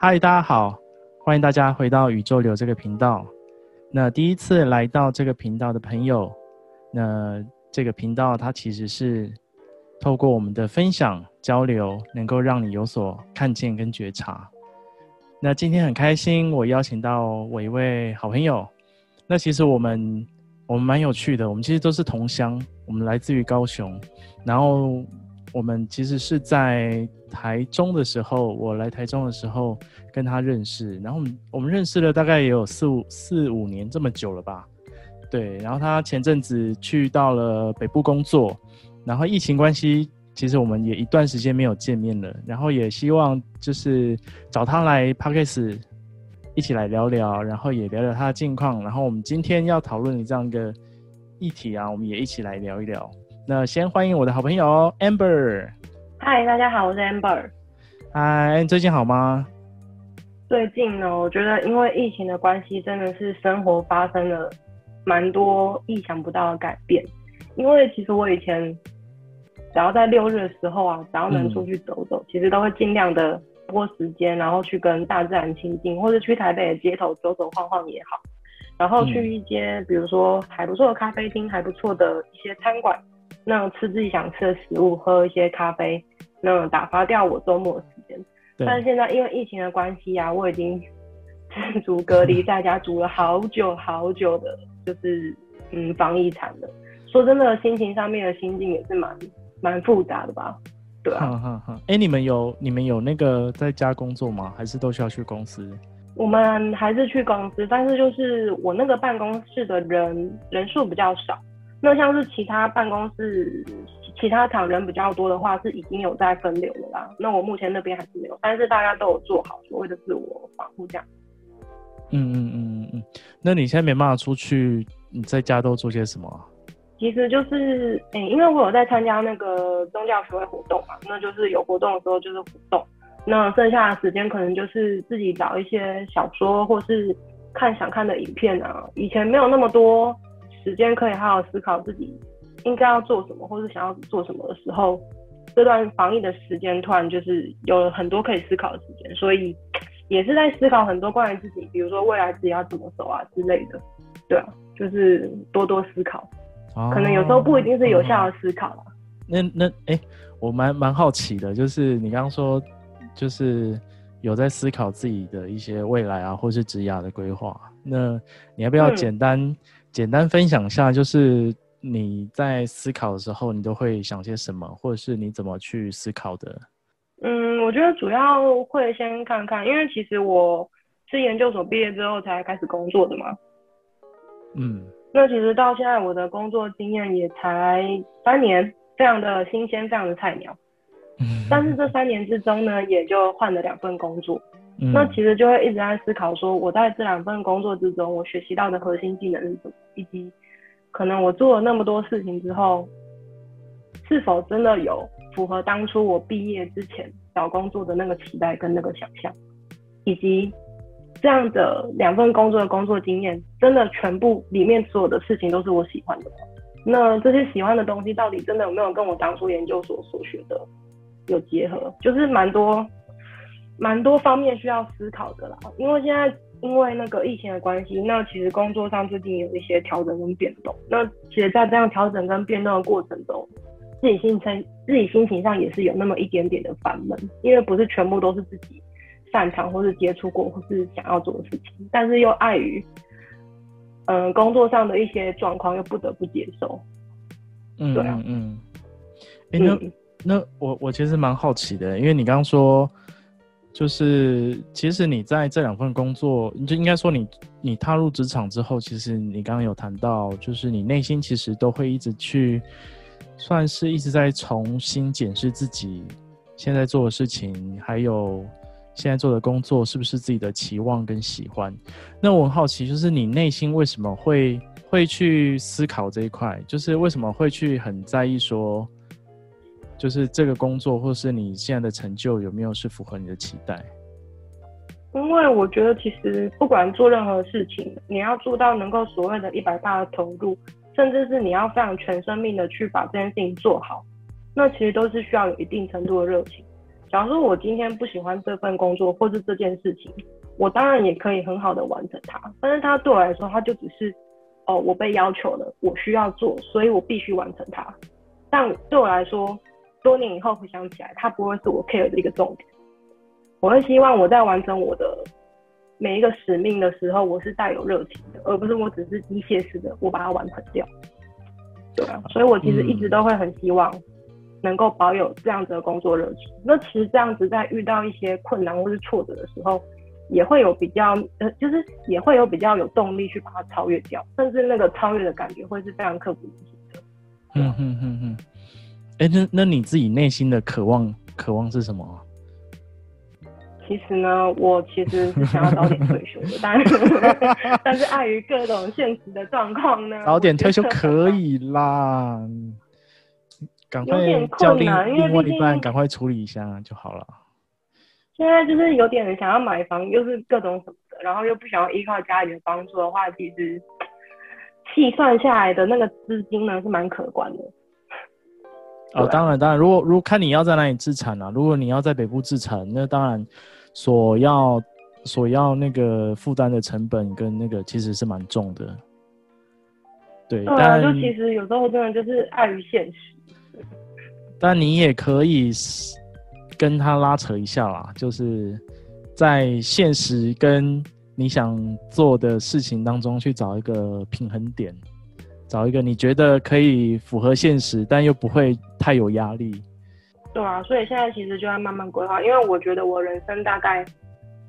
嗨，大家好，欢迎大家回到宇宙流这个频道。那第一次来到这个频道的朋友，那这个频道它其实是透过我们的分享交流，能够让你有所看见跟觉察。那今天很开心，我邀请到我一位好朋友。那其实我们我们蛮有趣的，我们其实都是同乡，我们来自于高雄，然后。我们其实是在台中的时候，我来台中的时候跟他认识，然后我们我们认识了大概也有四五四五年这么久了吧，对。然后他前阵子去到了北部工作，然后疫情关系，其实我们也一段时间没有见面了。然后也希望就是找他来 Podcast 一起来聊聊，然后也聊聊他的近况。然后我们今天要讨论的这样一个议题啊，我们也一起来聊一聊。那先欢迎我的好朋友 Amber。嗨，大家好，我是 Amber。嗨，你最近好吗？最近呢，我觉得因为疫情的关系，真的是生活发生了蛮多意想不到的改变。因为其实我以前只要在六日的时候啊，只要能出去走走，嗯、其实都会尽量的拨时间，然后去跟大自然亲近，或者去台北的街头走走晃晃也好，然后去一些、嗯、比如说还不错的咖啡厅，还不错的一些餐馆。那种吃自己想吃的食物，喝一些咖啡，那种打发掉我周末的时间。但是现在因为疫情的关系啊，我已经 自主隔离在家，煮了好久好久的，就是嗯防疫餐的。说真的，心情上面的心境也是蛮蛮复杂的吧？对啊。哈哈哈。哎，你们有你们有那个在家工作吗？还是都需要去公司？我们还是去公司，但是就是我那个办公室的人人数比较少。那像是其他办公室、其他厂人比较多的话，是已经有在分流了啦。那我目前那边还是没有，但是大家都有做好所谓的自我防护这样。嗯嗯嗯嗯，那你现在没办法出去，你在家都做些什么？其实就是，诶、欸，因为我有在参加那个宗教学会活动嘛，那就是有活动的时候就是活动，那剩下的时间可能就是自己找一些小说，或是看想看的影片啊。以前没有那么多。时间可以好好思考自己应该要做什么，或是想要做什么的时候，这段防疫的时间突然就是有了很多可以思考的时间，所以也是在思考很多关于自己，比如说未来自己要怎么走啊之类的。对啊，就是多多思考，哦、可能有时候不一定是有效的思考啦。那那哎、欸，我蛮蛮好奇的，就是你刚刚说，就是有在思考自己的一些未来啊，或是职涯的规划，那你要不要简单、嗯？简单分享一下，就是你在思考的时候，你都会想些什么，或者是你怎么去思考的？嗯，我觉得主要会先看看，因为其实我是研究所毕业之后才开始工作的嘛。嗯，那其实到现在我的工作经验也才三年，非常的新鲜，非常的菜鸟。嗯，但是这三年之中呢，也就换了两份工作。那其实就会一直在思考说，我在这两份工作之中，我学习到的核心技能是什么，以及可能我做了那么多事情之后，是否真的有符合当初我毕业之前找工作的那个期待跟那个想象，以及这样的两份工作的工作经验，真的全部里面所有的事情都是我喜欢的？那这些喜欢的东西到底真的有没有跟我当初研究所所学的有结合？就是蛮多。蛮多方面需要思考的啦，因为现在因为那个疫情的关系，那其实工作上最近有一些调整跟变动。那其实，在这样调整跟变动的过程中，自己心情自己心情上也是有那么一点点的烦闷，因为不是全部都是自己擅长或是接触过或是想要做的事情，但是又碍于嗯、呃、工作上的一些状况，又不得不接受。嗯，对啊，嗯，哎、欸，那、嗯、那我我其实蛮好奇的，因为你刚刚说。就是，其实你在这两份工作，你就应该说你你踏入职场之后，其实你刚刚有谈到，就是你内心其实都会一直去，算是一直在重新检视自己现在做的事情，还有现在做的工作是不是自己的期望跟喜欢。那我很好奇，就是你内心为什么会会去思考这一块？就是为什么会去很在意说？就是这个工作，或是你现在的成就，有没有是符合你的期待？因为我觉得，其实不管做任何事情，你要做到能够所谓的一百八的投入，甚至是你要非常全生命的去把这件事情做好，那其实都是需要有一定程度的热情。假如说我今天不喜欢这份工作或是这件事情，我当然也可以很好的完成它。但是它对我来说，它就只是哦，我被要求了，我需要做，所以我必须完成它。但对我来说，多年以后回想起来，它不会是我 care 的一个重点。我会希望我在完成我的每一个使命的时候，我是带有热情的，而不是我只是机械式的我把它完成掉。对啊，所以我其实一直都会很希望。能够保有这样子的工作热情，那其实这样子在遇到一些困难或是挫折的时候，也会有比较呃，就是也会有比较有动力去把它超越掉，甚至那个超越的感觉会是非常刻骨铭心的。嗯嗯嗯嗯。哎、欸，那那你自己内心的渴望渴望是什么？其实呢，我其实是想要早点退休的，但是 但是碍于各种现实的状况呢，早点退休可以啦。赶快叫另另外一半赶快处理一下就好了。现在就是有点想要买房，又是各种什么的，然后又不想要依靠家里的帮助的话，其实计算下来的那个资金呢是蛮可观的。哦，当然当然，如果如果看你要在哪里自产啊，如果你要在北部自产，那当然所要所要那个负担的成本跟那个其实是蛮重的。对，对啊，就其实有时候真的就是碍于现实。但你也可以跟他拉扯一下啦，就是在现实跟你想做的事情当中去找一个平衡点，找一个你觉得可以符合现实，但又不会太有压力。对啊，所以现在其实就要慢慢规划，因为我觉得我人生大概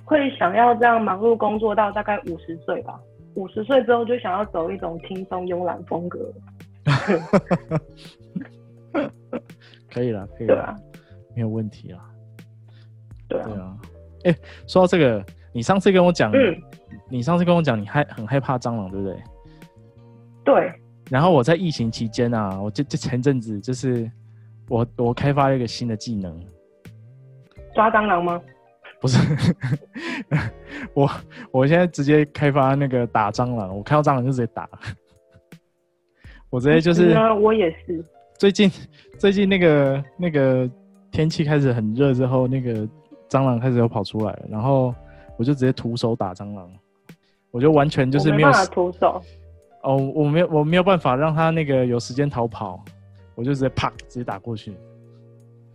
会想要这样忙碌工作到大概五十岁吧，五十岁之后就想要走一种轻松慵懒风格。可以了，可以了，啊、没有问题啊。对啊，哎、欸，说到这个，你上次跟我讲，嗯，你上次跟我讲，你害很害怕蟑螂，对不对？对。然后我在疫情期间啊，我就就前阵子就是我我开发了一个新的技能，抓蟑螂吗？不是，我我现在直接开发那个打蟑螂，我看到蟑螂就直接打，我直接就是，我也是。最近，最近那个那个天气开始很热之后，那个蟑螂开始又跑出来了，然后我就直接徒手打蟑螂，我就完全就是没有没徒手。哦，我没有我没有办法让他那个有时间逃跑，我就直接啪直接打过去。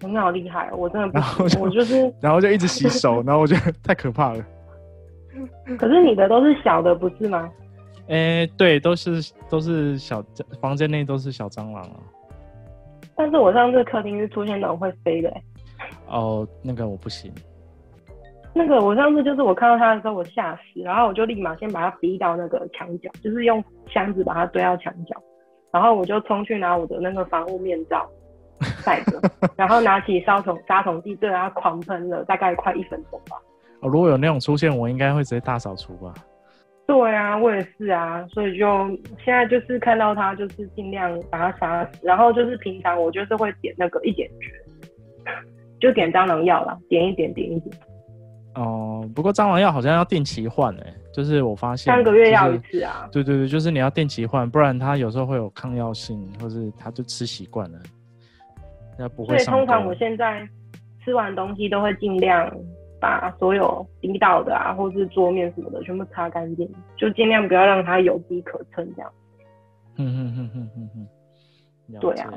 你好厉害，我真的不行，我就是然后就一直洗手，然后我觉得太可怕了。可是你的都是小的，不是吗？哎、欸，对，都是都是小房间内都是小蟑螂啊。但是我上次客厅是出现那种会飞的、欸，哦，那个我不行。那个我上次就是我看到他的时候我吓死，然后我就立马先把他逼到那个墙角，就是用箱子把他堆到墙角，然后我就冲去拿我的那个防护面罩戴着，然后拿起杀虫杀虫剂对它狂喷了大概快一分钟吧。哦，如果有那种出现，我应该会直接大扫除吧。对啊，我也是啊，所以就现在就是看到他，就是尽量把它杀死，然后就是平常我就是会点那个一点绝，就点蟑螂药啦，点一点点一点。哦，不过蟑螂药好像要定期换诶，就是我发现三个月要一次啊。对对对，就是你要定期换，不然它有时候会有抗药性，或是它就吃习惯了，那不会。所以通常我现在吃完东西都会尽量。把所有滴到的啊，或是桌面什么的，全部擦干净，就尽量不要让它有机可乘，这样。嗯嗯嗯嗯嗯嗯。对啊。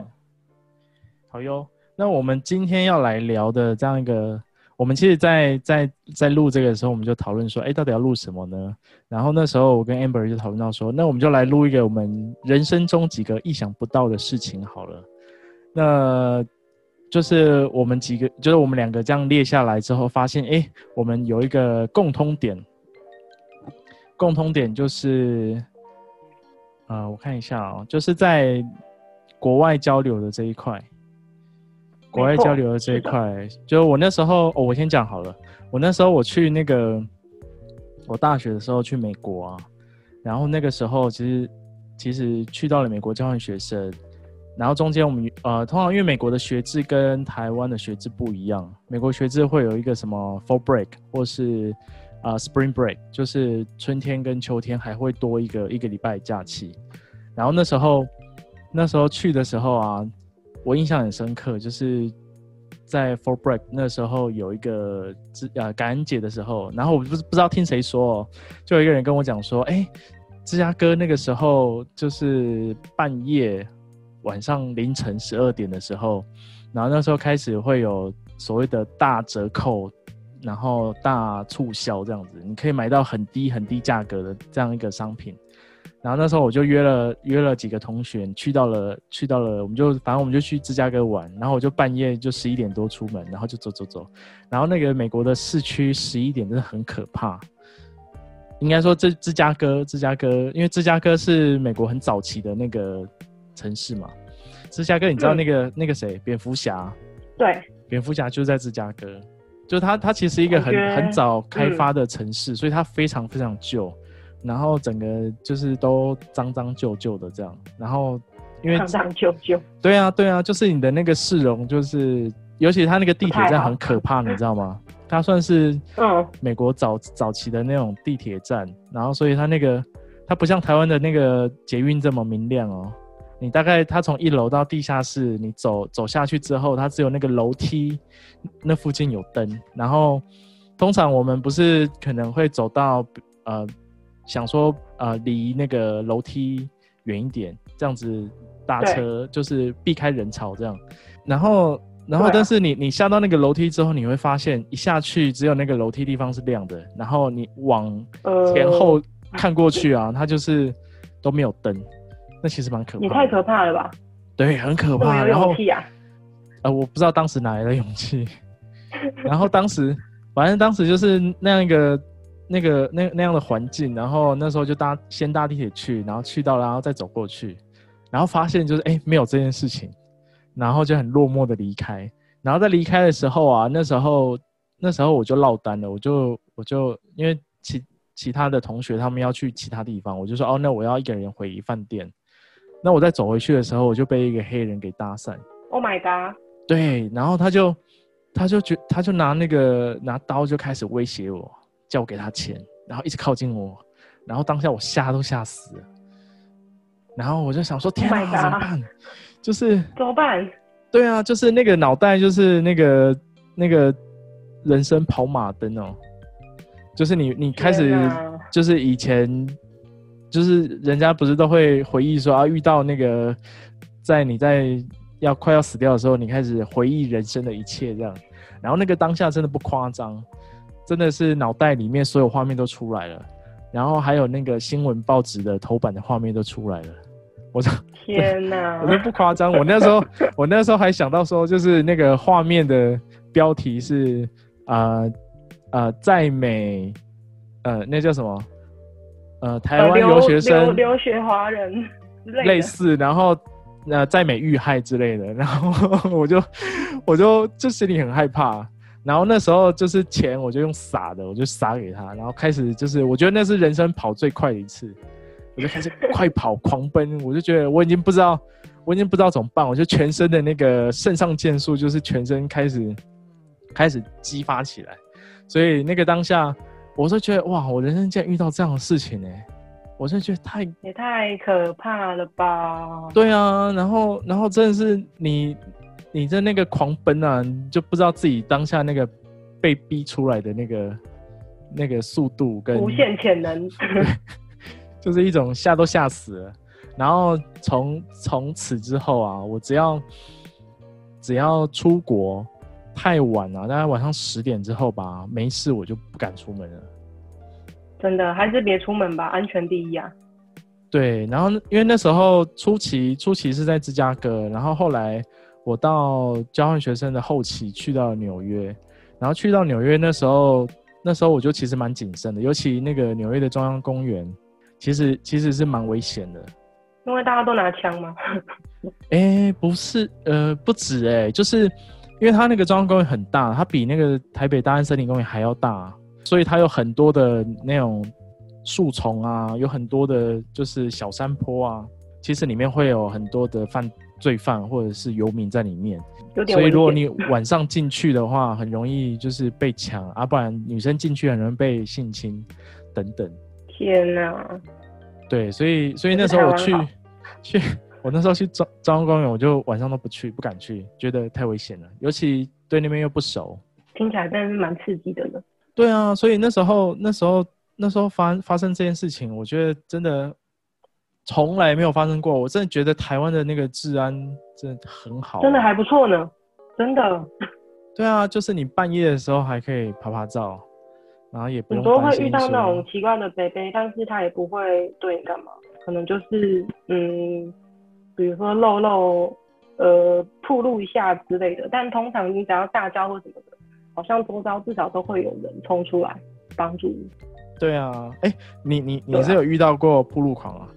好哟，那我们今天要来聊的这样一个，我们其实在，在在录这个的时候，我们就讨论说，哎、到底要录什么呢？然后那时候我跟 Amber 就讨论到说，那我们就来录一个我们人生中几个意想不到的事情好了。那。就是我们几个，就是我们两个这样列下来之后，发现哎、我们有一个共通点，共通点就是，啊、我看一下啊、就是在国外交流的这一块，国外交流的这一块，就我那时候，哦，我先讲好了，我那时候我去那个，我大学的时候去美国啊，然后那个时候其实其实去到了美国交换学生。然后中间我们呃，通常因为美国的学制跟台湾的学制不一样，美国学制会有一个什么 fall break 或是啊、呃、spring break，就是春天跟秋天还会多一个一个礼拜假期。然后那时候那时候去的时候啊，我印象很深刻，就是在 For Break 那时候有一个呃感恩节的时候，然后我不不知道听谁说，就有一个人跟我讲说，哎、芝加哥那个时候就是半夜晚上凌晨十二点的时候，然后那时候开始会有所谓的大折扣，然后大促销这样子，你可以买到很低很低价格的这样一个商品。然后那时候我就约了约了几个同学去到了去到了，我们就反正我们就去芝加哥玩。然后我就半夜就十一点多出门，然后就走走走。然后那个美国的市区十一点真的很可怕。应该说芝芝加哥芝加哥，因为芝加哥是美国很早期的那个城市嘛。芝加哥你知道那个、嗯、那个谁蝙蝠侠？对，蝙蝠侠就在芝加哥，就它它其实一个很很早开发的城市，嗯、所以它非常非常旧。然后整个就是都脏脏旧旧的这样，然后因为脏脏旧旧，对啊对啊，就是你的那个市容，就是尤其它那个地铁站很可怕，你知道吗？它算是嗯美国早早期的那种地铁站，然后所以它那个它不像台湾的那个捷运这么明亮哦。你大概它从一楼到地下室，你走走下去之后，它只有那个楼梯那附近有灯，然后通常我们不是可能会走到呃。想说，呃，离那个楼梯远一点，这样子搭车就是避开人潮这样。然后，然后，但是你你下到那个楼梯之后，你会发现一下去只有那个楼梯地方是亮的，然后你往前后看过去啊，它就是都没有灯。那其实蛮可怕。你太可怕了吧？对，很可怕。有勇气啊！呃，我不知道当时哪来的勇气。然后当时，反正当时就是那样一个。那个那那样的环境，然后那时候就搭先搭地铁去，然后去到，然后再走过去，然后发现就是哎、欸、没有这件事情，然后就很落寞的离开。然后在离开的时候啊，那时候那时候我就落单了，我就我就因为其其他的同学他们要去其他地方，我就说哦，那我要一个人回饭店。那我在走回去的时候，我就被一个黑人给搭讪。Oh my god！对，然后他就他就觉他就拿那个拿刀就开始威胁我。叫我给他钱，然后一直靠近我，然后当下我吓都吓死了，然后我就想说：天啊，怎么办？就是怎么办？对啊，就是那个脑袋，就是那个那个人生跑马灯哦，就是你你开始就是以前就是人家不是都会回忆说啊，遇到那个在你在要快要死掉的时候，你开始回忆人生的一切这样，然后那个当下真的不夸张。真的是脑袋里面所有画面都出来了，然后还有那个新闻报纸的头版的画面都出来了。我说天哪，我都不夸张。我那时候，我那时候还想到说，就是那个画面的标题是呃呃在美呃那叫什么呃台湾留学生留，留学华人类似，然后呃在美遇害之类的，然后 我就我就就心里很害怕。然后那时候就是钱，我就用撒的，我就撒给他，然后开始就是，我觉得那是人生跑最快的一次，我就开始快跑狂奔，我就觉得我已经不知道，我已经不知道怎么办，我就全身的那个肾上腺素就是全身开始开始激发起来，所以那个当下，我就觉得哇，我人生竟然遇到这样的事情呢，我就觉得太也太可怕了吧？对啊，然后然后真的是你。你在那个狂奔啊，你就不知道自己当下那个被逼出来的那个那个速度跟无限潜能，就是一种吓都吓死了。然后从从此之后啊，我只要只要出国太晚了，大概晚上十点之后吧，没事我就不敢出门了。真的，还是别出门吧，安全第一啊。对，然后因为那时候初期初期是在芝加哥，然后后来。我到交换学生的后期去到纽约，然后去到纽约那时候，那时候我就其实蛮谨慎的，尤其那个纽约的中央公园，其实其实是蛮危险的。因为大家都拿枪吗？哎、欸，不是，呃，不止哎、欸，就是因为它那个中央公园很大，它比那个台北大安森林公园还要大，所以它有很多的那种树丛啊，有很多的就是小山坡啊，其实里面会有很多的犯。罪犯或者是游民在里面，所以如果你晚上进去的话，很容易就是被抢啊，不然女生进去很容易被性侵等等。天哪！对，所以所以那时候我去去，我那时候去中中央公园，我就晚上都不去，不敢去，觉得太危险了。尤其对那边又不熟，听起来真的是蛮刺激的呢。对啊，所以那时候那时候那时候发发生这件事情，我觉得真的从来没有发生过。我真的觉得台湾的那个治安真的很好，真的还不错呢，真的。对啊，就是你半夜的时候还可以拍拍照，然后也不用很多会遇到那种奇怪的北北，但是他也不会对你干嘛，可能就是嗯，比如说露露呃铺露一下之类的。但通常你只要大叫或什么的，好像周遭至少都会有人冲出来帮助你。对啊，哎、欸，你你你是有遇到过铺路狂啊？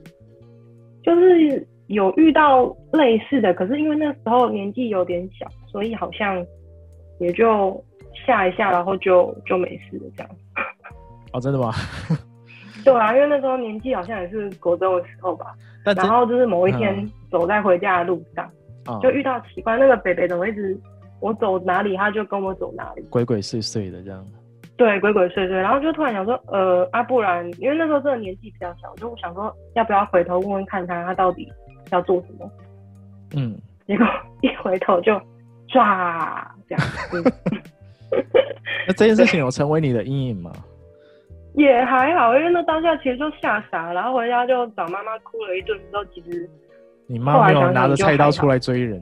就是有遇到类似的，可是因为那时候年纪有点小，所以好像。也就吓一下，然后就就没事了，这样。哦，真的吗？对啊，因为那时候年纪好像也是国中的时候吧。然后就是某一天走在回家的路上，嗯、就遇到奇怪那个北北怎么一直我走哪里他就跟我走哪里，鬼鬼祟祟的这样。对，鬼鬼祟祟，然后就突然想说，呃，啊，不然，因为那时候真的年纪比较小，就想说要不要回头问问看他，他到底要做什么。嗯。结果一回头就。抓这样，那这件事情有成为你的阴影吗？也还好，因为那当下其实就吓傻，然后回家就找妈妈哭了一顿之后，其实你妈没有拿着菜刀出来追人，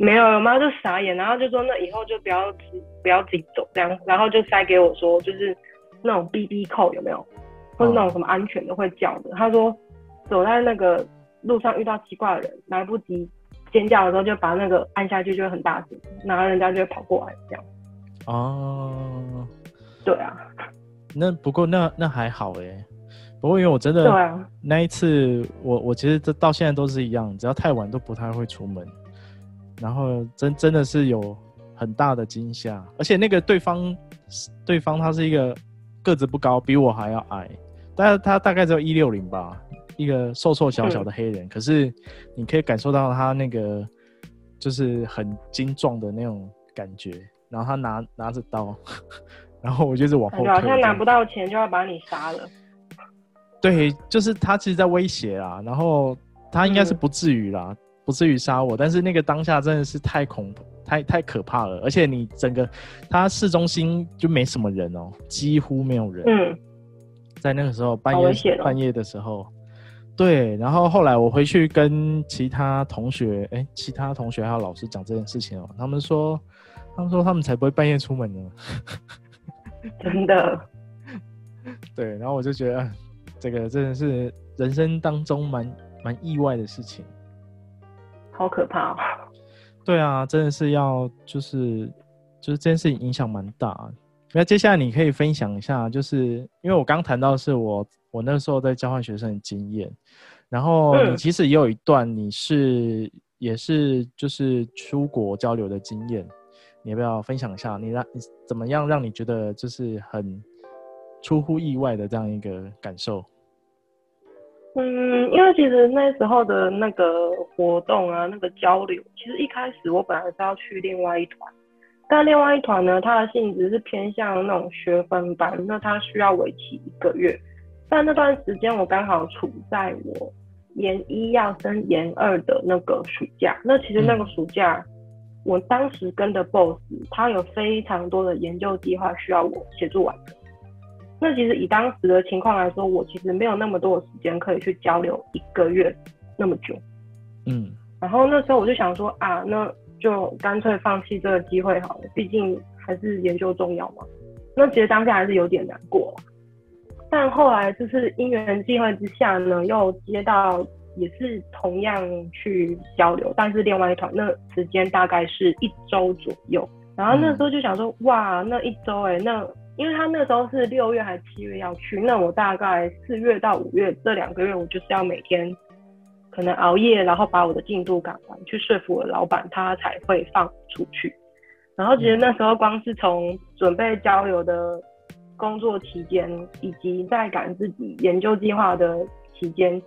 没有，我妈就傻眼，然后就说那以后就不要不要自己走这样，然后就塞给我说就是那种 BB 扣有没有，或是那种什么安全的会叫的，她说走在那个路上遇到奇怪的人来不及。尖叫的时候就把那个按下去，就会很大声，然后人家就会跑过来这样。哦，对啊。那不过那那还好哎。不过因为我真的，对啊。那一次我我其实这到现在都是一样，只要太晚都不太会出门。然后真真的是有很大的惊吓，而且那个对方对方他是一个个子不高，比我还要矮，但是他大概只有一六零吧。一个瘦瘦小小的黑人，嗯、可是你可以感受到他那个就是很精壮的那种感觉。然后他拿拿着刀，然后我就是往后退，好像拿不到钱就要把你杀了。对，就是他其实在威胁啦。然后他应该是不至于啦，嗯、不至于杀我。但是那个当下真的是太恐怖，太太可怕了。而且你整个他市中心就没什么人哦、喔，几乎没有人。嗯，在那个时候半夜半夜的时候。对，然后后来我回去跟其他同学，哎，其他同学还有老师讲这件事情哦，他们说，他们说他们才不会半夜出门呢，真的。对，然后我就觉得，这个真的是人生当中蛮蛮意外的事情，好可怕哦。对啊，真的是要就是就是这件事情影响蛮大。那接下来你可以分享一下，就是因为我刚谈到是我。我那时候在交换学生的经验，然后你其实也有一段你是、嗯、也是就是出国交流的经验，你要不要分享一下？你让你怎么样让你觉得就是很出乎意外的这样一个感受？嗯，因为其实那时候的那个活动啊，那个交流，其实一开始我本来是要去另外一团，但另外一团呢，它的性质是偏向那种学分班，那它需要为期一个月。但那段时间我刚好处在我研一要升研二的那个暑假，那其实那个暑假，嗯、我当时跟的 boss 他有非常多的研究计划需要我协助完成。那其实以当时的情况来说，我其实没有那么多的时间可以去交流一个月那么久。嗯，然后那时候我就想说啊，那就干脆放弃这个机会好了，毕竟还是研究重要嘛。那其实当下还是有点难过。但后来就是因缘际会之下呢，又接到也是同样去交流，但是另外一团那时间大概是一周左右。然后那时候就想说，嗯、哇，那一周哎，那因为他那时候是六月还是七月要去，那我大概四月到五月这两个月，我就是要每天可能熬夜，然后把我的进度赶完，去说服我的老板，他才会放出去。然后其实那时候光是从准备交流的。工作期间以及在赶自己研究计划的期间，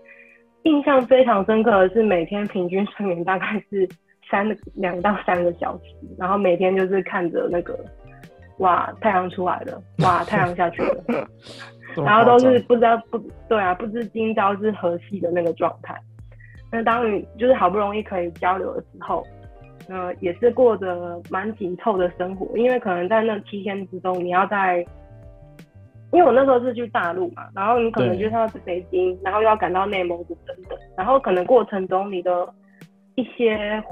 印象非常深刻的是每天平均睡眠大概是三两到三个小时，然后每天就是看着那个哇太阳出来了，哇太阳下去了，然后都是不知道不对啊，不知今朝是何夕的那个状态。那当你就是好不容易可以交流的时候，呃，也是过着蛮紧凑的生活，因为可能在那七天之中，你要在，因为我那时候是去大陆嘛，然后你可能就是要去北京，然后又要赶到内蒙古等等，然后可能过程中你的一些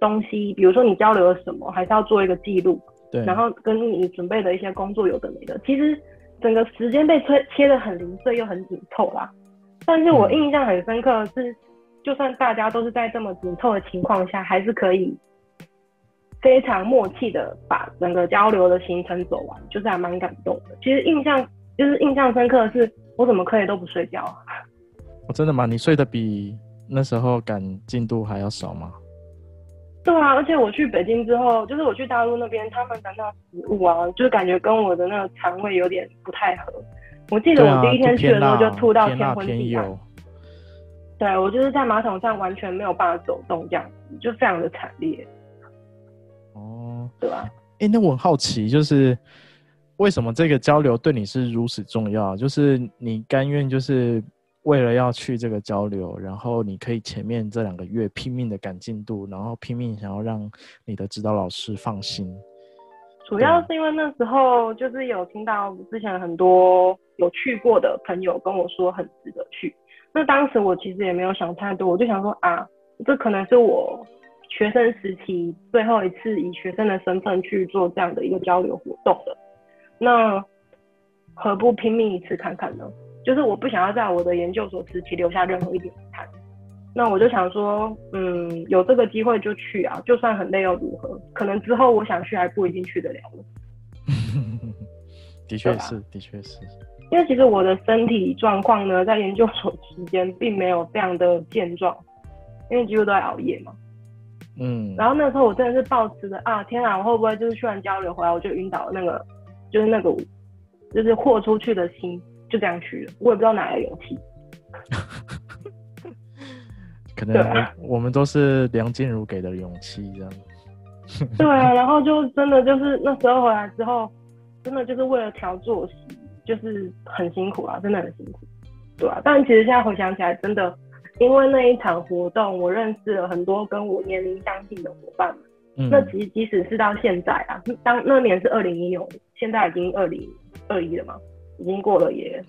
东西，比如说你交流了什么，还是要做一个记录，对，然后跟你准备的一些工作有的没的，其实整个时间被切切的很零碎又很紧凑啦。但是我印象很深刻的是。就算大家都是在这么紧凑的情况下，还是可以非常默契的把整个交流的行程走完，就是还蛮感动的。其实印象就是印象深刻的是，我怎么可以都不睡觉啊？我 真的吗？你睡得比那时候赶进度还要少吗？对啊，而且我去北京之后，就是我去大陆那边，他们的那食物啊，就是感觉跟我的那个肠胃有点不太合。我记得我第一天去的时候就吐到天昏地暗。对，我就是在马桶上完全没有办法走动，这样子就非常的惨烈。哦，对吧？哎，那我很好奇，就是为什么这个交流对你是如此重要？就是你甘愿就是为了要去这个交流，然后你可以前面这两个月拼命的赶进度，然后拼命想要让你的指导老师放心。主要是因为那时候就是有听到之前很多有去过的朋友跟我说很值得去。那当时我其实也没有想太多，我就想说啊，这可能是我学生时期最后一次以学生的身份去做这样的一个交流活动了。那何不拼命一次看看呢？就是我不想要在我的研究所时期留下任何一点遗憾。那我就想说，嗯，有这个机会就去啊，就算很累又如何？可能之后我想去还不一定去得了了。的确是，的确是。因为其实我的身体状况呢，在研究所期间并没有非常的健壮，因为几乎都在熬夜嘛。嗯。然后那时候我真的是抱持着啊，天啊，我会不会就是去完交流回来我就晕倒了？那个就是那个就是豁出去的心就这样去了，我也不知道哪来的勇气。可能我，啊、我们都是梁静茹给的勇气这样。对啊，然后就真的就是那时候回来之后，真的就是为了调作息。就是很辛苦啊，真的很辛苦，对啊。但其实现在回想起来，真的，因为那一场活动，我认识了很多跟我年龄相近的伙伴们。嗯。那其实即使是到现在啊，当那年是二零一六年，现在已经二零二一了嘛，已经过了也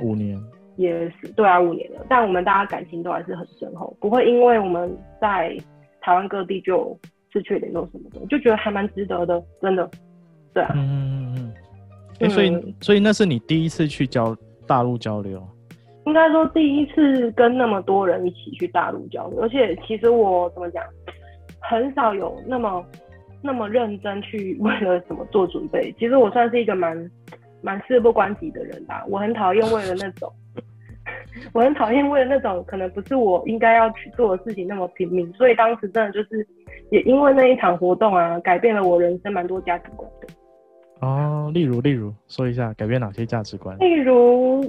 五年，也是对啊，五年了。但我们大家感情都还是很深厚，不会因为我们在台湾各地就失去联络什么的，就觉得还蛮值得的，真的。对啊。嗯。欸、所以，嗯、所以那是你第一次去交大陆交流？应该说第一次跟那么多人一起去大陆交流，而且其实我怎么讲，很少有那么那么认真去为了什么做准备。其实我算是一个蛮蛮事不关己的人吧。我很讨厌为了那种，我很讨厌为了那种可能不是我应该要去做的事情那么拼命。所以当时真的就是也因为那一场活动啊，改变了我人生蛮多价值观的。哦，例如，例如说一下改变哪些价值观？例如，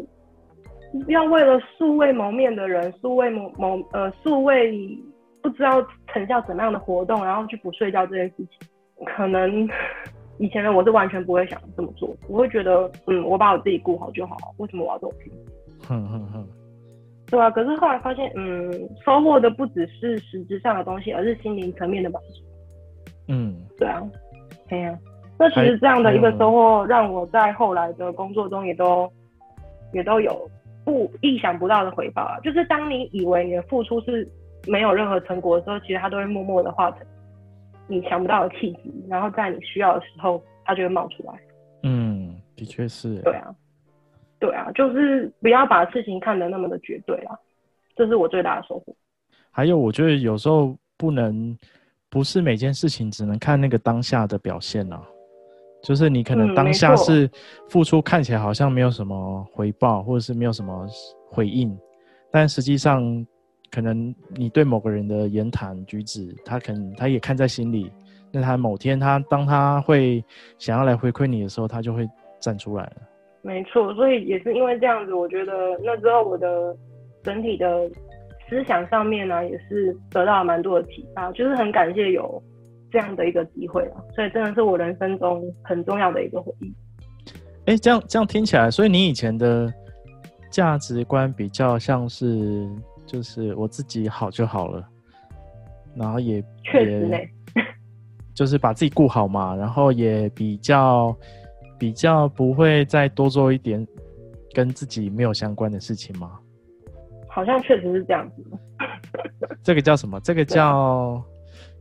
要为了素未谋面的人，素未谋谋呃素未不知道成效怎么样的活动，然后去不睡觉这件事情，可能以前的我是完全不会想这么做，我会觉得，嗯，我把我自己顾好就好，为什么我要这么拼？哼哼哼，对啊，可是后来发现，嗯，收获的不只是实质上的东西，而是心灵层面的满足。嗯，对啊，对呀。那其实这样的一个收获，让我在后来的工作中也都也都有不意想不到的回报啊。就是当你以为你的付出是没有任何成果的时候，其实它都会默默的化成你想不到的契机，然后在你需要的时候，它就会冒出来。嗯，的确是。对啊，对啊，就是不要把事情看得那么的绝对啊，这是我最大的收获。还有，我觉得有时候不能，不是每件事情只能看那个当下的表现啊。就是你可能当下是付出，看起来好像没有什么回报，或者是没有什么回应，但实际上，可能你对某个人的言谈举止，他可能他也看在心里。那他某天他当他会想要来回馈你的时候，他就会站出来了。没错，所以也是因为这样子，我觉得那之后我的整体的思想上面呢、啊，也是得到了蛮多的启发，就是很感谢有。这样的一个机会了，所以真的是我人生中很重要的一个回忆。哎，这样这样听起来，所以你以前的价值观比较像是，就是我自己好就好了。然后也确实嘞，就是把自己顾好嘛，然后也比较比较不会再多做一点跟自己没有相关的事情嘛？好像确实是这样子。这个叫什么？这个 叫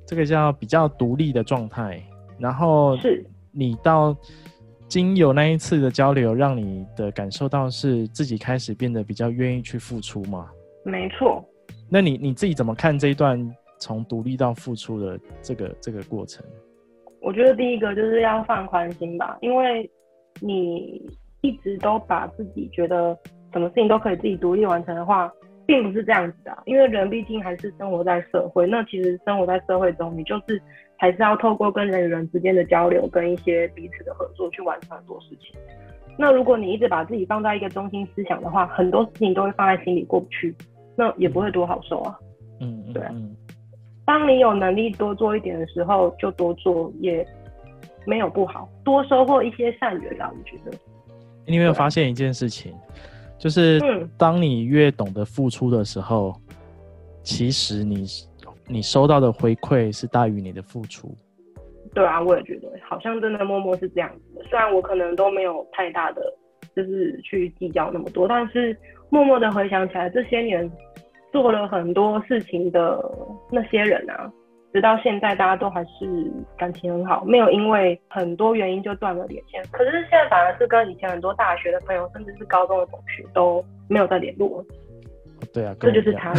这个叫比较独立的状态。然后是你到经由那一次的交流，让你的感受到是自己开始变得比较愿意去付出吗？没错。那你你自己怎么看这一段从独立到付出的这个这个过程？我觉得第一个就是要放宽心吧，因为你一直都把自己觉得什么事情都可以自己独立完成的话，并不是这样子的。因为人毕竟还是生活在社会，那其实生活在社会中，你就是还是要透过跟人与人之间的交流，跟一些彼此的合作去完成很多事情。那如果你一直把自己放在一个中心思想的话，很多事情都会放在心里过不去。那也不会多好受啊，嗯，对啊。当你有能力多做一点的时候，就多做，也没有不好，多收获一些善缘啦。我觉得，你有没有发现一件事情，就是当你越懂得付出的时候，其实你你收到的回馈是大于你的付出。对啊，我也觉得，好像真的默默是这样子的。虽然我可能都没有太大的，就是去计较那么多，但是。默默的回想起来，这些年做了很多事情的那些人啊，直到现在大家都还是感情很好，没有因为很多原因就断了连线。可是现在反而是跟以前很多大学的朋友，甚至是高中的同学都没有再联络。对啊，这就是差异。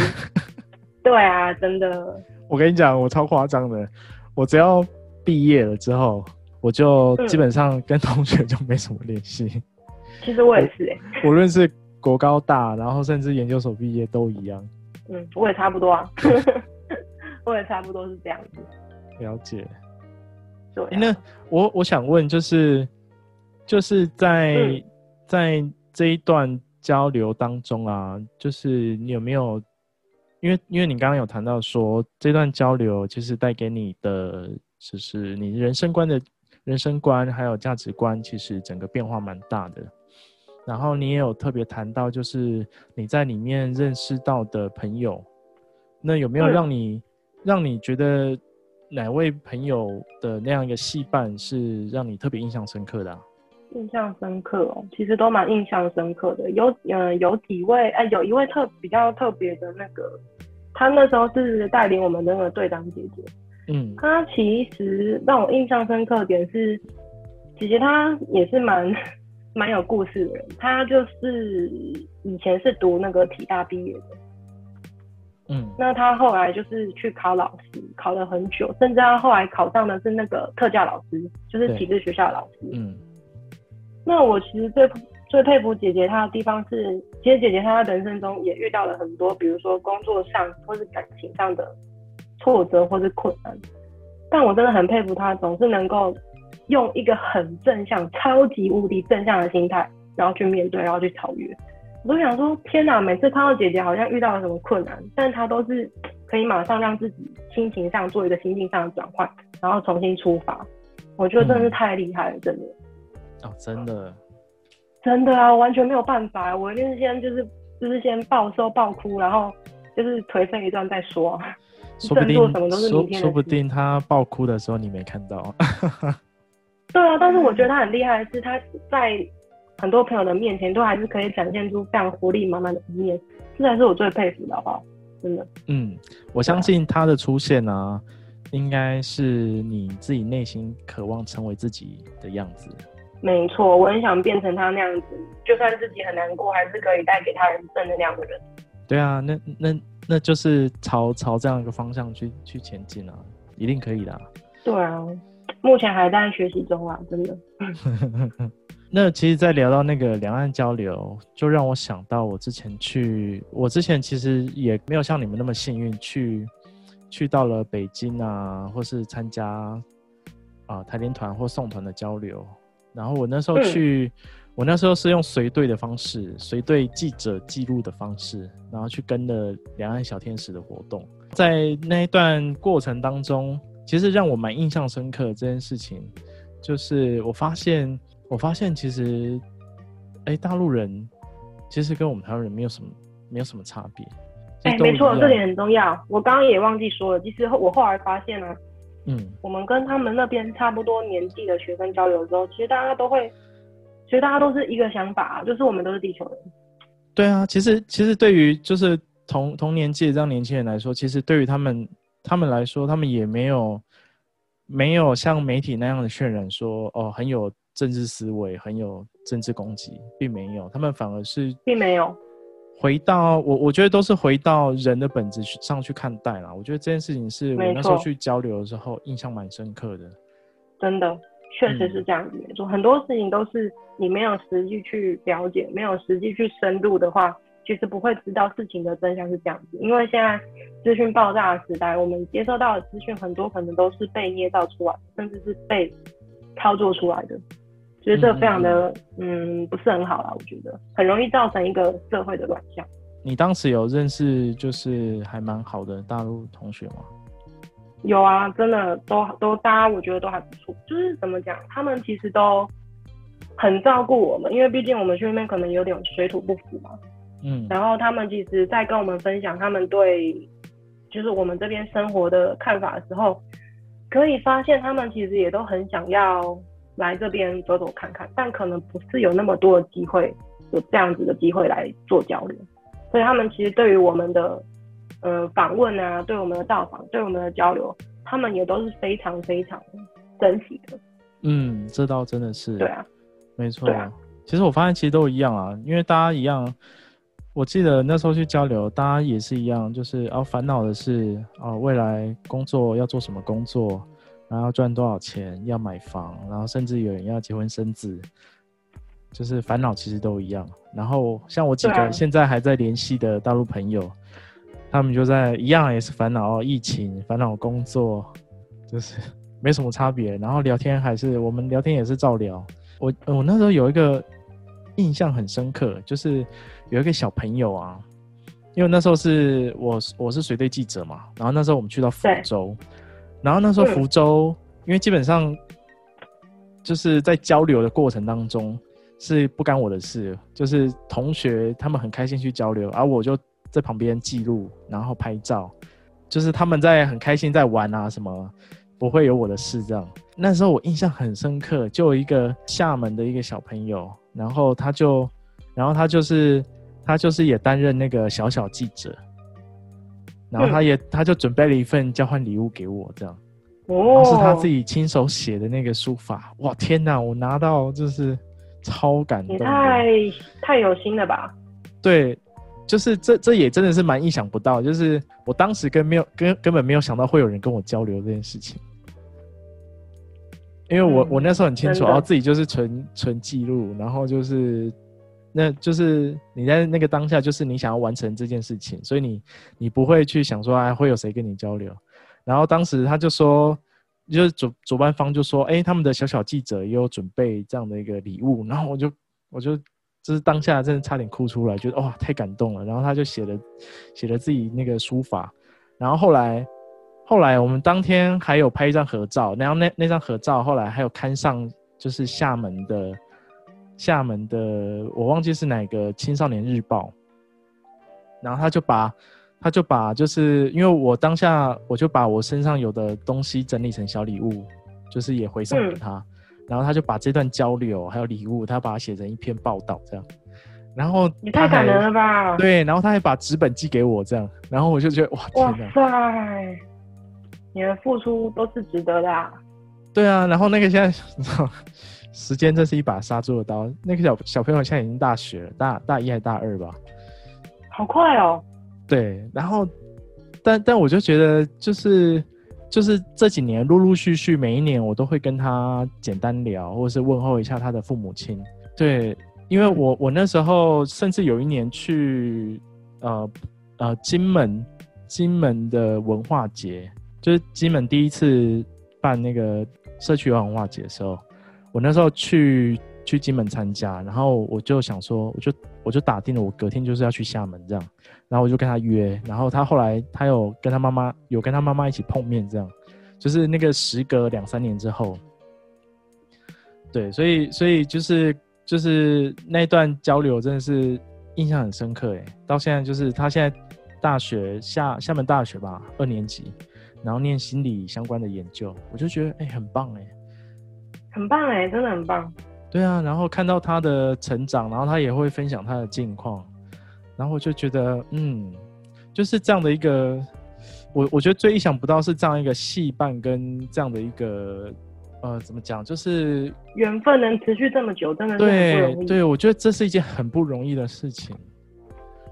对啊，真的。我跟你讲，我超夸张的，我只要毕业了之后，我就基本上跟同学就没什么联系。其实我也是无论是。国高大，然后甚至研究所毕业都一样。嗯，我也差不多啊，我也差不多是这样子。了解。对、啊欸。那我我想问，就是就是在、嗯、在这一段交流当中啊，就是你有没有？因为因为你刚刚有谈到说，这段交流其实带给你的，就是你人生观的人生观还有价值观，其实整个变化蛮大的。然后你也有特别谈到，就是你在里面认识到的朋友，那有没有让你、嗯、让你觉得哪位朋友的那样一个戏伴是让你特别印象深刻的、啊？印象深刻哦，其实都蛮印象深刻的。有嗯、呃，有几位哎，有一位特比较特别的那个，他那时候是带领我们的那个队长姐姐。嗯，他其实让我印象深刻的点是，姐姐她也是蛮。蛮有故事的人，他就是以前是读那个体大毕业的，嗯，那他后来就是去考老师，考了很久，甚至他后来考上的是那个特教老师，就是体制学校的老师，嗯。那我其实最最佩服姐姐她的地方是，其实姐姐她在人生中也遇到了很多，比如说工作上或是感情上的挫折或是困难，但我真的很佩服她，总是能够。用一个很正向、超级无敌正向的心态，然后去面对，然后去超越。我都想说，天哪！每次看到姐姐好像遇到了什么困难，但她都是可以马上让自己心情上做一个心境上的转换，然后重新出发。我觉得真的是太厉害了，真的。哦，真的，真的啊，完全没有办法，我一定是先就是就是先暴瘦暴哭，然后就是颓废一段再说。说不定什么都是说不定她暴哭的时候你没看到。对啊，但是我觉得他很厉害的是，他在很多朋友的面前都还是可以展现出非常活力满满的一面，这才是我最佩服的，好不好？真的。嗯，我相信他的出现呢、啊，应该是你自己内心渴望成为自己的样子。没错，我很想变成他那样子，就算自己很难过，还是可以带给他人正能量的人。对啊，那那那就是朝朝这样一个方向去去前进啊，一定可以的、啊。对啊。目前还在学习中啊，真的。那其实，在聊到那个两岸交流，就让我想到我之前去，我之前其实也没有像你们那么幸运，去去到了北京啊，或是参加啊台联团或宋团的交流。然后我那时候去，嗯、我那时候是用随队的方式，随队记者记录的方式，然后去跟了两岸小天使的活动。在那一段过程当中。其实让我蛮印象深刻的这件事情，就是我发现，我发现其实，哎，大陆人其实跟我们台湾人没有什么没有什么差别，哎、欸，没错，这点很重要。我刚刚也忘记说了，其实我后来发现呢、啊，嗯，我们跟他们那边差不多年纪的学生交流的时候，其实大家都会，其实大家都是一个想法，就是我们都是地球人。对啊，其实其实对于就是同同年纪的这样年轻人来说，其实对于他们他们来说，他们也没有没有像媒体那样的渲染说哦，很有政治思维，很有政治攻击，并没有，他们反而是并没有。回到我，我觉得都是回到人的本质上去看待啦。我觉得这件事情是我那时候去交流的时候印象蛮深刻的。真的，确实是这样子。没错，很多事情都是你没有实际去了解，没有实际去深入的话，其实不会知道事情的真相是这样子。因为现在资讯爆炸的时代，我们接收到的资讯很多可能都是被捏造出来，甚至是被操作出来的。所以这非常的嗯，嗯不是很好啦，我觉得很容易造成一个社会的乱象。你当时有认识就是还蛮好的大陆同学吗？有啊，真的都都大家我觉得都还不错。就是怎么讲，他们其实都很照顾我们，因为毕竟我们去那边可能有点水土不服嘛。嗯。然后他们其实，在跟我们分享他们对就是我们这边生活的看法的时候，可以发现他们其实也都很想要。来这边走走看看，但可能不是有那么多的机会，有这样子的机会来做交流，所以他们其实对于我们的，呃，访问啊，对我们的到访，对我们的交流，他们也都是非常非常珍惜的。嗯，这倒真的是。对啊，没错。对啊。其实我发现其实都一样啊，因为大家一样，我记得那时候去交流，大家也是一样，就是啊，烦恼的是啊，未来工作要做什么工作。然后赚多少钱，要买房，然后甚至有人要结婚生子，就是烦恼其实都一样。然后像我几个现在还在联系的大陆朋友，他们就在一样也是烦恼疫情，烦恼工作，就是 没什么差别。然后聊天还是我们聊天也是照聊。我我那时候有一个印象很深刻，就是有一个小朋友啊，因为那时候是我我是随队记者嘛，然后那时候我们去到福州。然后那时候福州，因为基本上就是在交流的过程当中是不干我的事，就是同学他们很开心去交流，而我就在旁边记录，然后拍照，就是他们在很开心在玩啊什么，不会有我的事这样。那时候我印象很深刻，就有一个厦门的一个小朋友，然后他就，然后他就是他就是也担任那个小小记者。然后他也，他就准备了一份交换礼物给我，这样，哦，是他自己亲手写的那个书法，哇，天哪，我拿到就是超感动，太太有心了吧？对，就是这这也真的是蛮意想不到，就是我当时跟没有根根本没有想到会有人跟我交流这件事情，因为我、嗯、我那时候很清楚，然后自己就是纯纯记录，然后就是。那就是你在那个当下，就是你想要完成这件事情，所以你你不会去想说，哎，会有谁跟你交流？然后当时他就说，就是主主办方就说，哎，他们的小小记者也有准备这样的一个礼物，然后我就我就就是当下真的差点哭出来，觉得哇，太感动了。然后他就写了写了自己那个书法，然后后来后来我们当天还有拍一张合照，然后那那张合照后来还有刊上就是厦门的。厦门的我忘记是哪个青少年日报，然后他就把他就把就是因为我当下我就把我身上有的东西整理成小礼物，就是也回送给他，嗯、然后他就把这段交流还有礼物，他把它写成一篇报道这样，然后你太感人了吧？对，然后他还把纸本寄给我这样，然后我就觉得哇天哪，哇塞，你的付出都是值得的啊。对啊，然后那个现在你知道。时间真是一把杀猪的刀。那个小小朋友现在已经大学了，大大一还是大二吧？好快哦。对，然后，但但我就觉得，就是就是这几年陆陆续续每一年我都会跟他简单聊，或者是问候一下他的父母亲。对，因为我我那时候甚至有一年去呃呃金门金门的文化节，就是金门第一次办那个社区文化节的时候。我那时候去去金门参加，然后我就想说，我就我就打定了，我隔天就是要去厦门这样，然后我就跟他约，然后他后来他有跟他妈妈有跟他妈妈一起碰面这样，就是那个时隔两三年之后，对，所以所以就是就是那段交流真的是印象很深刻哎，到现在就是他现在大学厦厦门大学吧，二年级，然后念心理相关的研究，我就觉得哎、欸，很棒哎、欸，很棒哎、欸，真的很棒。对啊，然后看到他的成长，然后他也会分享他的近况，然后我就觉得嗯，就是这样的一个，我我觉得最意想不到是这样一个戏伴跟这样的一个。呃，怎么讲？就是缘分能持续这么久，真的是很不容易。对，对，我觉得这是一件很不容易的事情。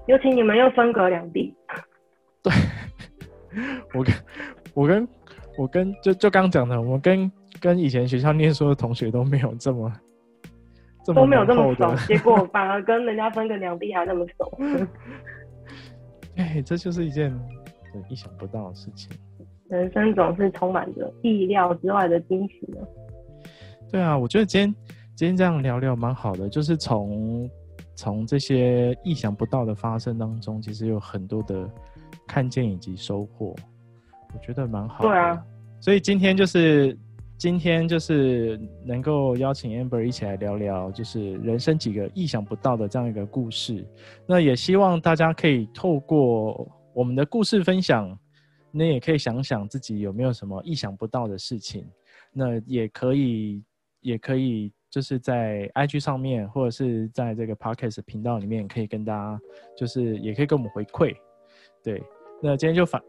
尤其你们又分隔两地。对，我跟，我跟，我跟，就就刚讲的，我跟跟以前学校念书的同学都没有这么，这么都没有这么熟，结果反而跟人家分隔两地还那么熟。哎，这就是一件意想不到的事情。人生总是充满着意料之外的惊喜呢。对啊，我觉得今天今天这样聊聊蛮好的，就是从从这些意想不到的发生当中，其实有很多的看见以及收获，我觉得蛮好的。对啊，所以今天就是今天就是能够邀请 Amber 一起来聊聊，就是人生几个意想不到的这样一个故事。那也希望大家可以透过我们的故事分享。那也可以想想自己有没有什么意想不到的事情，那也可以，也可以就是在 IG 上面，或者是在这个 Podcast 频道里面，可以跟大家，就是也可以跟我们回馈。对，那今天就反，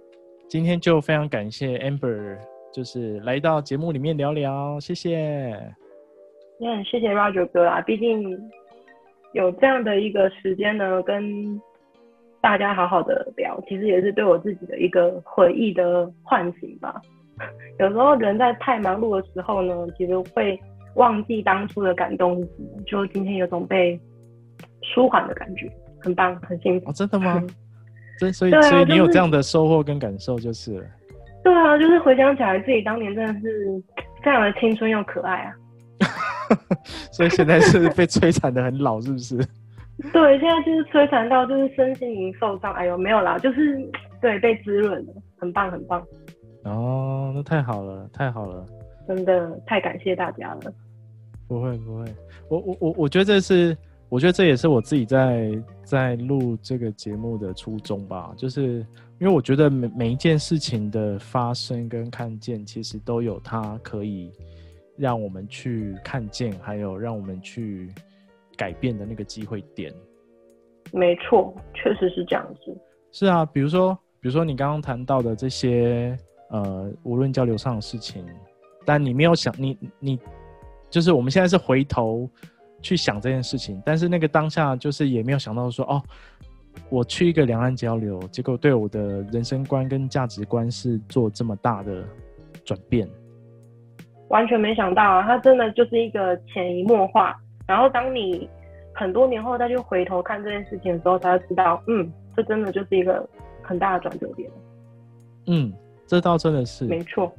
今天就非常感谢 Amber，就是来到节目里面聊聊，谢谢。嗯，谢谢 Roger 哥啊，毕竟有这样的一个时间呢，跟。大家好好的聊，其实也是对我自己的一个回忆的唤醒吧。有时候人在太忙碌的时候呢，其实会忘记当初的感动，就今天有种被舒缓的感觉，很棒，很幸福。哦，真的吗？真所以、啊、所以你有这样的收获跟感受，就是了。对啊，就是回想起来自己当年真的是非常的青春又可爱啊。所以现在是被摧残的很老，是不是？对，现在就是摧残到就是身心灵受伤，哎呦，没有啦，就是对被滋润了，很棒很棒。哦，那太好了，太好了，真的太感谢大家了。不会不会，我我我我觉得这是，我觉得这也是我自己在在录这个节目的初衷吧，就是因为我觉得每每一件事情的发生跟看见，其实都有它可以让我们去看见，还有让我们去。改变的那个机会点，没错，确实是这样子。是啊，比如说，比如说你刚刚谈到的这些，呃，无论交流上的事情，但你没有想，你你就是我们现在是回头去想这件事情，但是那个当下就是也没有想到说，哦，我去一个两岸交流，结果对我的人生观跟价值观是做这么大的转变，完全没想到啊，它真的就是一个潜移默化。然后，当你很多年后再去回头看这件事情的时候，才会知道，嗯，这真的就是一个很大的转折点。嗯，这倒真的是。没错，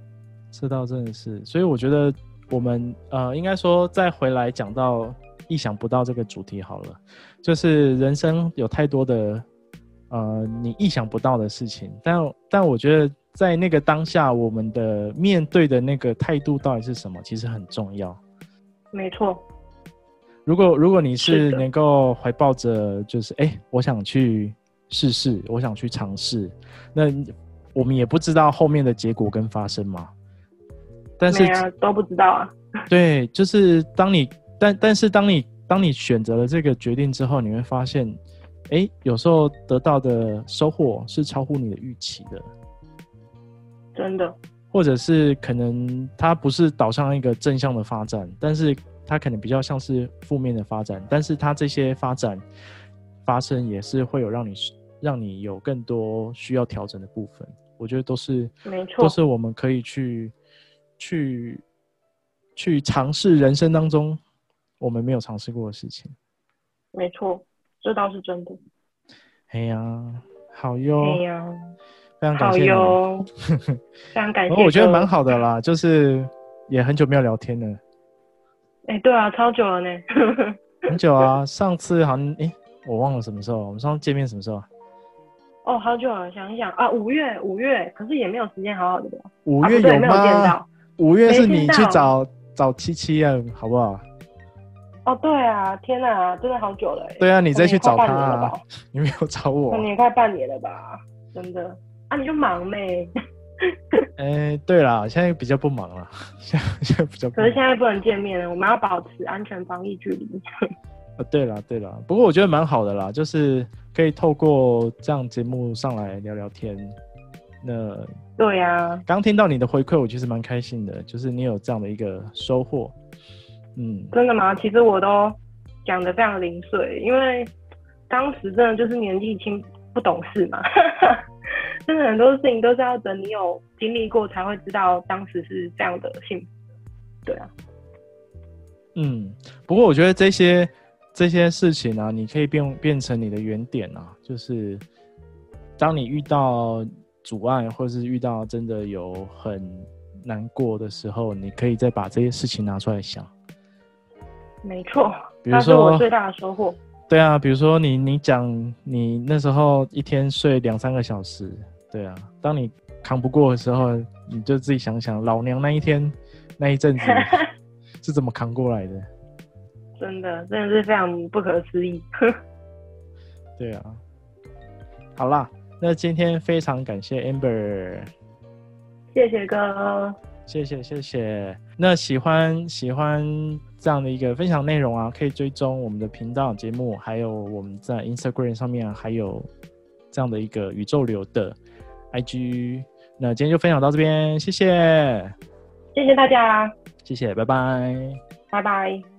这倒真的是。所以我觉得我们呃，应该说再回来讲到意想不到这个主题好了，就是人生有太多的呃你意想不到的事情，但但我觉得在那个当下，我们的面对的那个态度到底是什么，其实很重要。没错。如果如果你是能够怀抱着就是哎、欸，我想去试试，我想去尝试，那我们也不知道后面的结果跟发生嘛。但是、啊、都不知道啊。对，就是当你但但是当你当你选择了这个决定之后，你会发现，哎、欸，有时候得到的收获是超乎你的预期的。真的。或者是可能它不是导向一个正向的发展，但是。它可能比较像是负面的发展，但是它这些发展发生也是会有让你让你有更多需要调整的部分。我觉得都是没错，都是我们可以去去去尝试人生当中我们没有尝试过的事情。没错，这倒是真的。哎呀，好哟，哎呀，非常感谢哟，非常感谢。我觉得蛮好的啦，就是也很久没有聊天了。哎、欸，对啊，超久了呢，很久啊。上次好像，哎、欸，我忘了什么时候，我们上次见面什么时候？哦，好久了，想一想啊，五月，五月，可是也没有时间好好的聊。五月有吗？啊、五月是你去找找七七啊，好不好？哦，对啊，天哪，真的好久了。对啊，你再去找他啊，你没有找我。可能也快半年了吧？真的啊，你就忙呗。哎、欸，对啦，现在比较不忙了，现在现在比较不忙。可是现在不能见面了，我们要保持安全防疫距离。啊，对了对了，不过我觉得蛮好的啦，就是可以透过这样节目上来聊聊天。那对呀、啊，刚听到你的回馈，我其实蛮开心的，就是你有这样的一个收获。嗯，真的吗？其实我都讲的非常零碎，因为当时真的就是年纪轻不懂事嘛。真的很多事情都是要等你有经历过才会知道当时是这样的幸福。对啊。嗯，不过我觉得这些这些事情呢、啊，你可以变变成你的原点啊，就是当你遇到阻碍或是遇到真的有很难过的时候，你可以再把这些事情拿出来想。没错，那是我最大的收获。对啊，比如说你你讲你那时候一天睡两三个小时，对啊，当你扛不过的时候，你就自己想想老娘那一天那一阵子 是怎么扛过来的。真的，真的是非常不可思议。对啊，好啦，那今天非常感谢 Amber，谢谢哥，谢谢谢谢。那喜欢喜欢。这样的一个分享内容啊，可以追踪我们的频道节目，还有我们在 Instagram 上面还有这样的一个宇宙流的 IG。那今天就分享到这边，谢谢，谢谢大家，谢谢，拜拜，拜拜。